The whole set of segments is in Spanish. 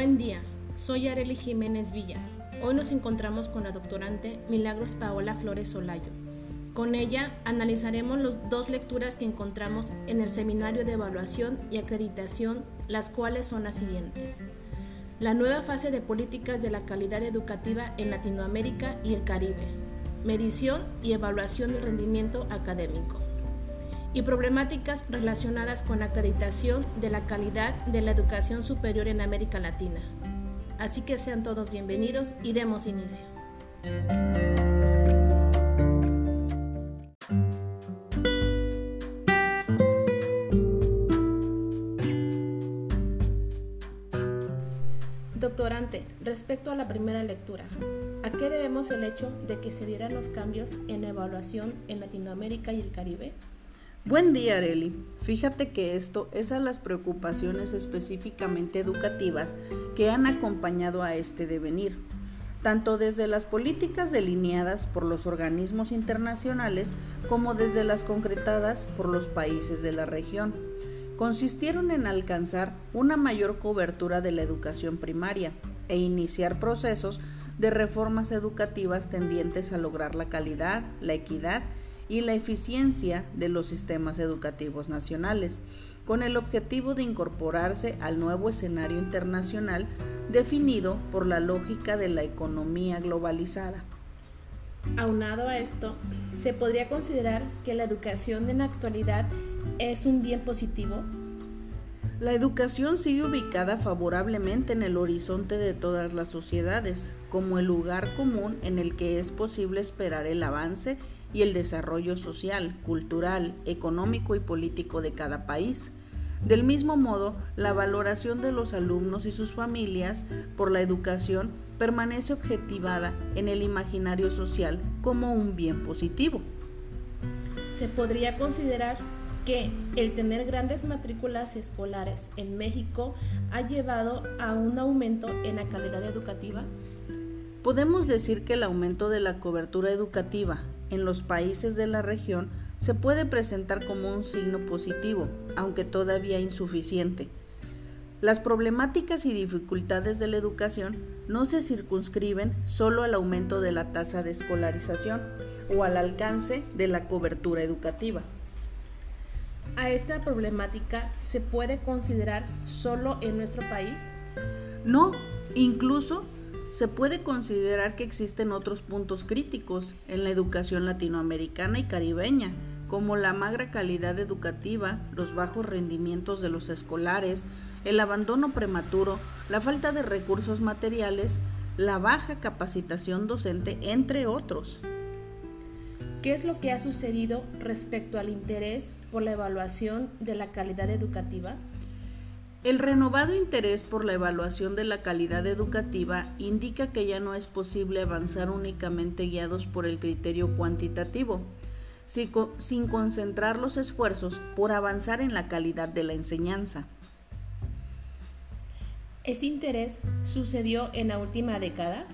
Buen día, soy Areli Jiménez Villa. Hoy nos encontramos con la doctorante Milagros Paola Flores Solayo. Con ella analizaremos las dos lecturas que encontramos en el Seminario de Evaluación y Acreditación, las cuales son las siguientes. La nueva fase de políticas de la calidad educativa en Latinoamérica y el Caribe. Medición y evaluación del rendimiento académico y problemáticas relacionadas con la acreditación de la calidad de la educación superior en América Latina. Así que sean todos bienvenidos y demos inicio. Doctorante, respecto a la primera lectura, ¿a qué debemos el hecho de que se dieran los cambios en evaluación en Latinoamérica y el Caribe? Buen día, Areli. Fíjate que esto es a las preocupaciones específicamente educativas que han acompañado a este devenir, tanto desde las políticas delineadas por los organismos internacionales como desde las concretadas por los países de la región. Consistieron en alcanzar una mayor cobertura de la educación primaria e iniciar procesos de reformas educativas tendientes a lograr la calidad, la equidad y la eficiencia de los sistemas educativos nacionales, con el objetivo de incorporarse al nuevo escenario internacional definido por la lógica de la economía globalizada. Aunado a esto, ¿se podría considerar que la educación en la actualidad es un bien positivo? La educación sigue ubicada favorablemente en el horizonte de todas las sociedades, como el lugar común en el que es posible esperar el avance y el desarrollo social, cultural, económico y político de cada país. Del mismo modo, la valoración de los alumnos y sus familias por la educación permanece objetivada en el imaginario social como un bien positivo. Se podría considerar que el tener grandes matrículas escolares en México ha llevado a un aumento en la calidad educativa. Podemos decir que el aumento de la cobertura educativa en los países de la región se puede presentar como un signo positivo, aunque todavía insuficiente. Las problemáticas y dificultades de la educación no se circunscriben solo al aumento de la tasa de escolarización o al alcance de la cobertura educativa. ¿A esta problemática se puede considerar solo en nuestro país? No, incluso se puede considerar que existen otros puntos críticos en la educación latinoamericana y caribeña, como la magra calidad educativa, los bajos rendimientos de los escolares, el abandono prematuro, la falta de recursos materiales, la baja capacitación docente, entre otros. ¿Qué es lo que ha sucedido respecto al interés por la evaluación de la calidad educativa? El renovado interés por la evaluación de la calidad educativa indica que ya no es posible avanzar únicamente guiados por el criterio cuantitativo, sin concentrar los esfuerzos por avanzar en la calidad de la enseñanza. ¿Este interés sucedió en la última década?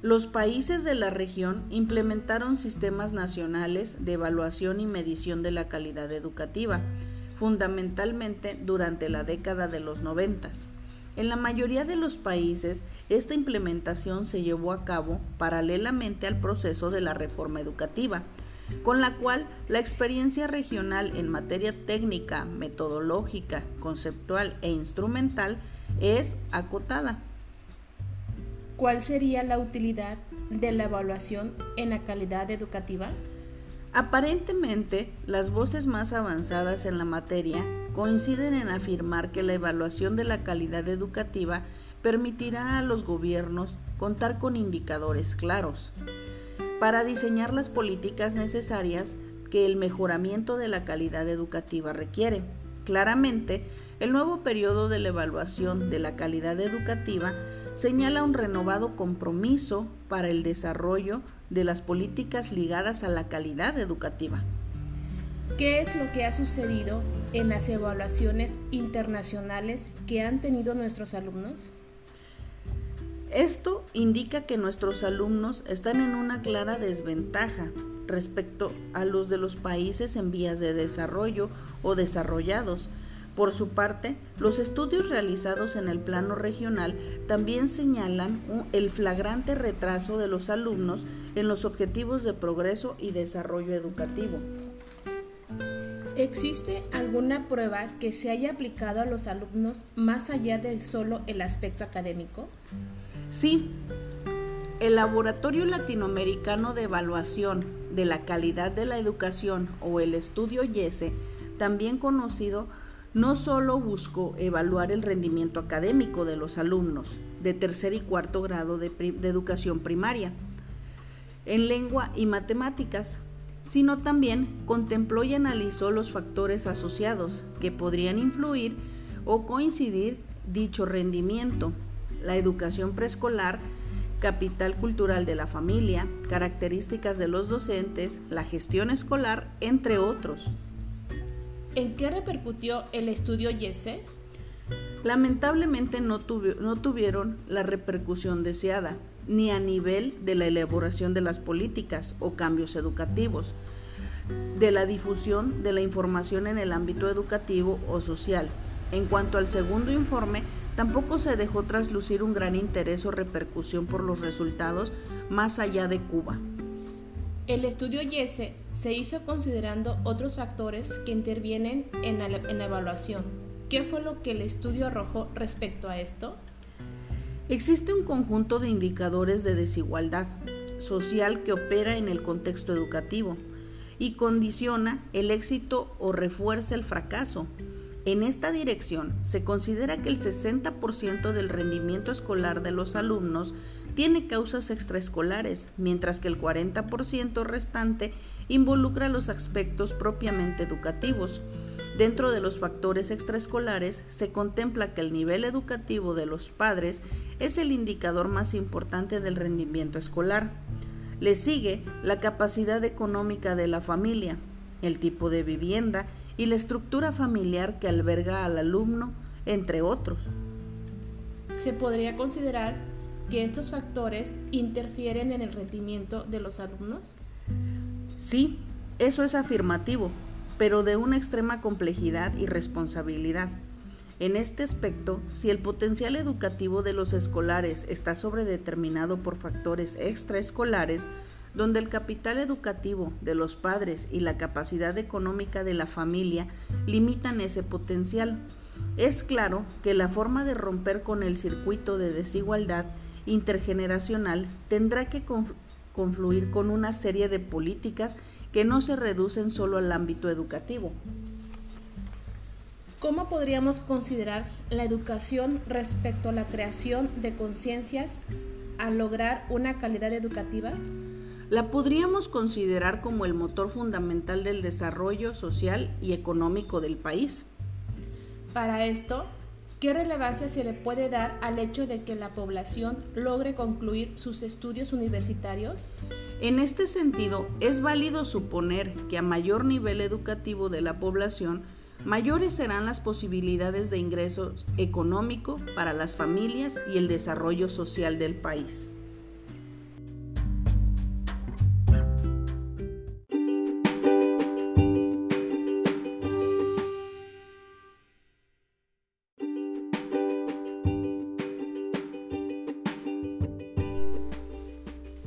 Los países de la región implementaron sistemas nacionales de evaluación y medición de la calidad educativa fundamentalmente durante la década de los noventas. En la mayoría de los países, esta implementación se llevó a cabo paralelamente al proceso de la reforma educativa, con la cual la experiencia regional en materia técnica, metodológica, conceptual e instrumental es acotada. ¿Cuál sería la utilidad de la evaluación en la calidad educativa? Aparentemente, las voces más avanzadas en la materia coinciden en afirmar que la evaluación de la calidad educativa permitirá a los gobiernos contar con indicadores claros para diseñar las políticas necesarias que el mejoramiento de la calidad educativa requiere. Claramente, el nuevo periodo de la evaluación de la calidad educativa señala un renovado compromiso para el desarrollo de las políticas ligadas a la calidad educativa. ¿Qué es lo que ha sucedido en las evaluaciones internacionales que han tenido nuestros alumnos? Esto indica que nuestros alumnos están en una clara desventaja respecto a los de los países en vías de desarrollo o desarrollados, Por su parte, los estudios realizados en el plano regional también señalan el flagrante retraso de los alumnos en los objetivos de progreso y desarrollo educativo. ¿Existe alguna prueba que se haya aplicado a los alumnos más allá de solo el aspecto académico? Sí. El Laboratorio Latinoamericano de Evaluación de la Calidad de la Educación o el estudio YESE, también conocido, no solo buscó evaluar el rendimiento académico de los alumnos de tercer y cuarto grado de, de educación primaria en lengua y matemáticas, sino también contempló y analizó los factores asociados que podrían influir o coincidir dicho rendimiento, la educación preescolar, capital cultural de la familia, características de los docentes, la gestión escolar, entre otros. ¿En qué repercutió el estudio YESE? Lamentablemente no, no tuvieron la repercusión deseada ni a nivel de la elaboración de las políticas o cambios educativos, de la difusión de la información en el ámbito educativo o social. En cuanto al segundo informe, tampoco se dejó traslucir un gran interés o repercusión por los resultados más allá de Cuba. El estudio YESE se hizo considerando otros factores que intervienen en la, en la evaluación. ¿Qué fue lo que el estudio arrojó respecto a esto? Existe un conjunto de indicadores de desigualdad social que opera en el contexto educativo y condiciona el éxito o refuerza el fracaso. En esta dirección, se considera que el 60% del rendimiento escolar de los alumnos tiene causas extraescolares, mientras que el 40% restante involucra los aspectos propiamente educativos. Dentro de los factores extraescolares se contempla que el nivel educativo de los padres es el indicador más importante del rendimiento escolar. Le sigue la capacidad económica de la familia, el tipo de vivienda y la estructura familiar que alberga al alumno, entre otros. Se podría considerar que estos factores interfieren en el rendimiento de los alumnos? Sí, eso es afirmativo, pero de una extrema complejidad y responsabilidad. En este aspecto, si el potencial educativo de los escolares está sobredeterminado por factores extraescolares, donde el capital educativo de los padres y la capacidad económica de la familia limitan ese potencial, es claro que la forma de romper con el circuito de desigualdad intergeneracional tendrá que confluir con una serie de políticas que no se reducen solo al ámbito educativo. ¿Cómo podríamos considerar la educación respecto a la creación de conciencias al lograr una calidad educativa? La podríamos considerar como el motor fundamental del desarrollo social y económico del país. Para esto, ¿qué relevancia se le puede dar al hecho de que la población logre concluir sus estudios universitarios? En este sentido, es válido suponer que a mayor nivel educativo de la población, mayores serán las posibilidades de ingresos económico para las familias y el desarrollo social del país.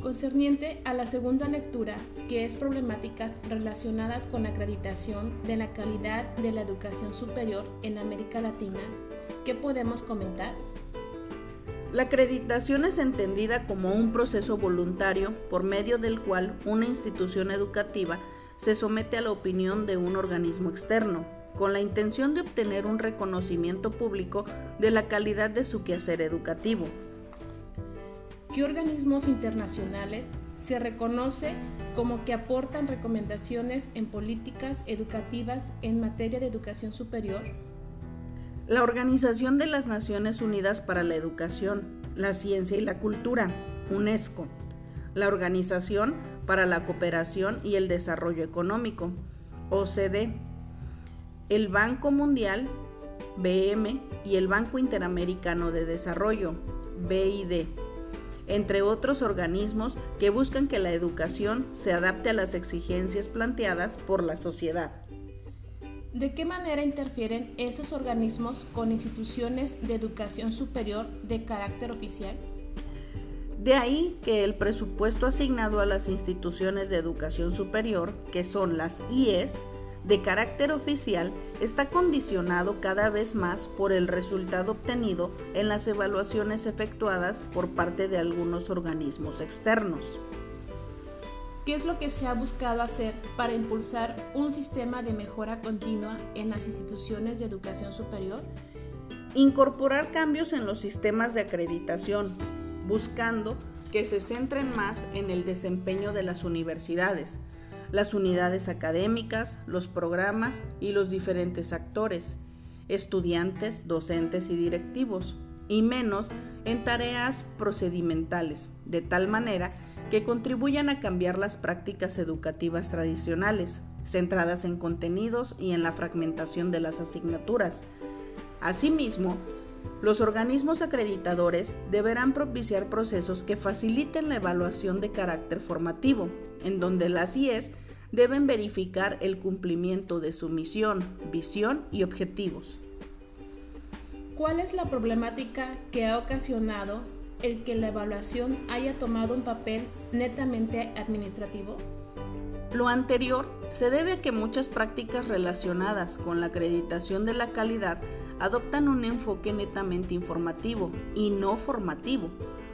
Concerniente a la segunda lectura, que es problemáticas relacionadas con la acreditación de la calidad de la educación superior en América Latina, ¿qué podemos comentar? La acreditación es entendida como un proceso voluntario por medio del cual una institución educativa se somete a la opinión de un organismo externo, con la intención de obtener un reconocimiento público de la calidad de su quehacer educativo, ¿Qué organismos internacionales se reconoce como que aportan recomendaciones en políticas educativas en materia de educación superior? La Organización de las Naciones Unidas para la Educación, la Ciencia y la Cultura, UNESCO. La Organización para la Cooperación y el Desarrollo Económico, OCDE. El Banco Mundial, BM, y el Banco Interamericano de Desarrollo, BID entre otros organismos que buscan que la educación se adapte a las exigencias planteadas por la sociedad. ¿De qué manera interfieren estos organismos con instituciones de educación superior de carácter oficial? De ahí que el presupuesto asignado a las instituciones de educación superior, que son las IES, de carácter oficial, está condicionado cada vez más por el resultado obtenido en las evaluaciones efectuadas por parte de algunos organismos externos. ¿Qué es lo que se ha buscado hacer para impulsar un sistema de mejora continua en las instituciones de educación superior? Incorporar cambios en los sistemas de acreditación, buscando que se centren más en el desempeño de las universidades, las unidades académicas, los programas y los diferentes actores, estudiantes, docentes y directivos, y menos en tareas procedimentales, de tal manera que contribuyan a cambiar las prácticas educativas tradicionales, centradas en contenidos y en la fragmentación de las asignaturas. Asimismo, los organismos acreditadores deberán propiciar procesos que faciliten la evaluación de carácter formativo, en donde las IES deben verificar el cumplimiento de su misión, visión y objetivos. ¿Cuál es la problemática que ha ocasionado el que la evaluación haya tomado un papel netamente administrativo? Lo anterior se debe a que muchas prácticas relacionadas con la acreditación de la calidad adoptan un enfoque netamente informativo y no formativo,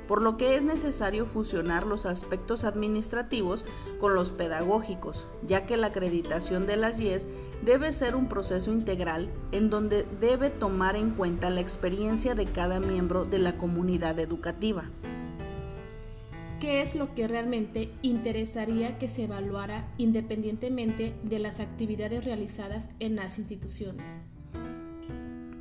por lo que es necesario fusionar los aspectos administrativos con los pedagógicos, ya que la acreditación de las IES debe ser un proceso integral en donde debe tomar en cuenta la experiencia de cada miembro de la comunidad educativa. ¿Qué es lo que realmente interesaría que se evaluara independientemente de las actividades realizadas en las instituciones?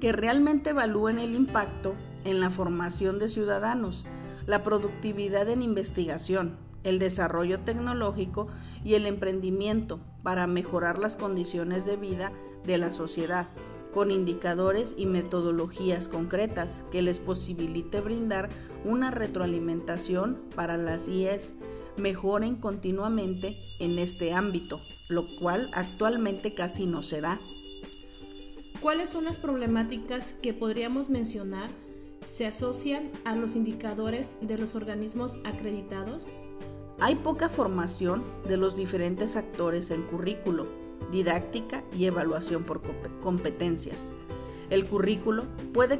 Que realmente evalúen el impacto en la formación de ciudadanos, la productividad en investigación, el desarrollo tecnológico y el emprendimiento para mejorar las condiciones de vida de la sociedad, con indicadores y metodologías concretas que les posibilite brindar una retroalimentación para las IES mejoren continuamente en este ámbito, lo cual actualmente casi no se da. ¿Cuáles son las problemáticas que podríamos mencionar se asocian a los indicadores de los organismos acreditados? Hay poca formación de los diferentes actores en currículo, didáctica y evaluación por competencias. El currículo puede,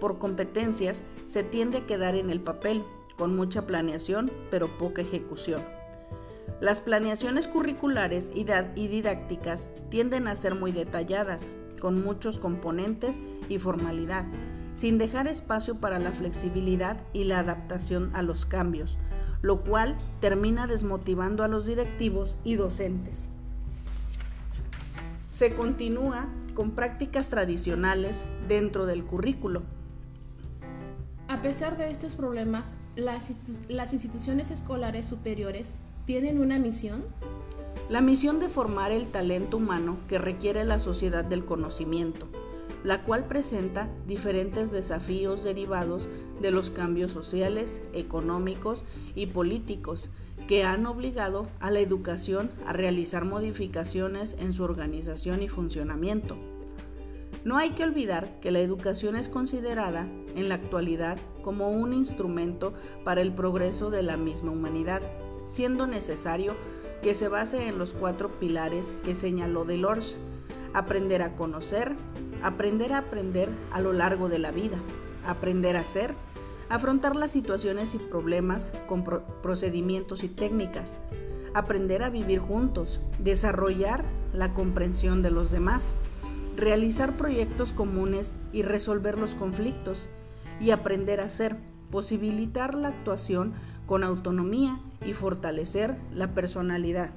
por competencias, se tiende a quedar en el papel, con mucha planeación, pero poca ejecución. Las planeaciones curriculares y didácticas tienden a ser muy detalladas, con muchos componentes y formalidad, sin dejar espacio para la flexibilidad y la adaptación a los cambios, lo cual termina desmotivando a los directivos y docentes. Se continúa con prácticas tradicionales dentro del currículo. A pesar de estos problemas, las, instituciones escolares superiores tienen una misión. La misión de formar el talento humano que requiere la sociedad del conocimiento la cual presenta diferentes desafíos derivados de los cambios sociales, económicos y políticos que han obligado a la educación a realizar modificaciones en su organización y funcionamiento. No hay que olvidar que la educación es considerada en la actualidad como un instrumento para el progreso de la misma humanidad, siendo necesario que se base en los cuatro pilares que señaló Delors, aprender a conocer, aprender a aprender a lo largo de la vida, aprender a ser, afrontar las situaciones y problemas con procedimientos y técnicas, aprender a vivir juntos, desarrollar la comprensión de los demás, realizar proyectos comunes y resolver los conflictos, y aprender a ser, posibilitar la actuación con autonomía y fortalecer la personalidad.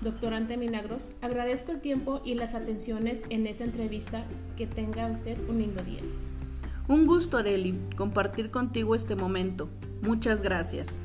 Doctorante Milagros, agradezco el tiempo y las atenciones en esta entrevista. Que tenga usted un lindo día. Un gusto, Areli, compartir contigo este momento. Muchas gracias.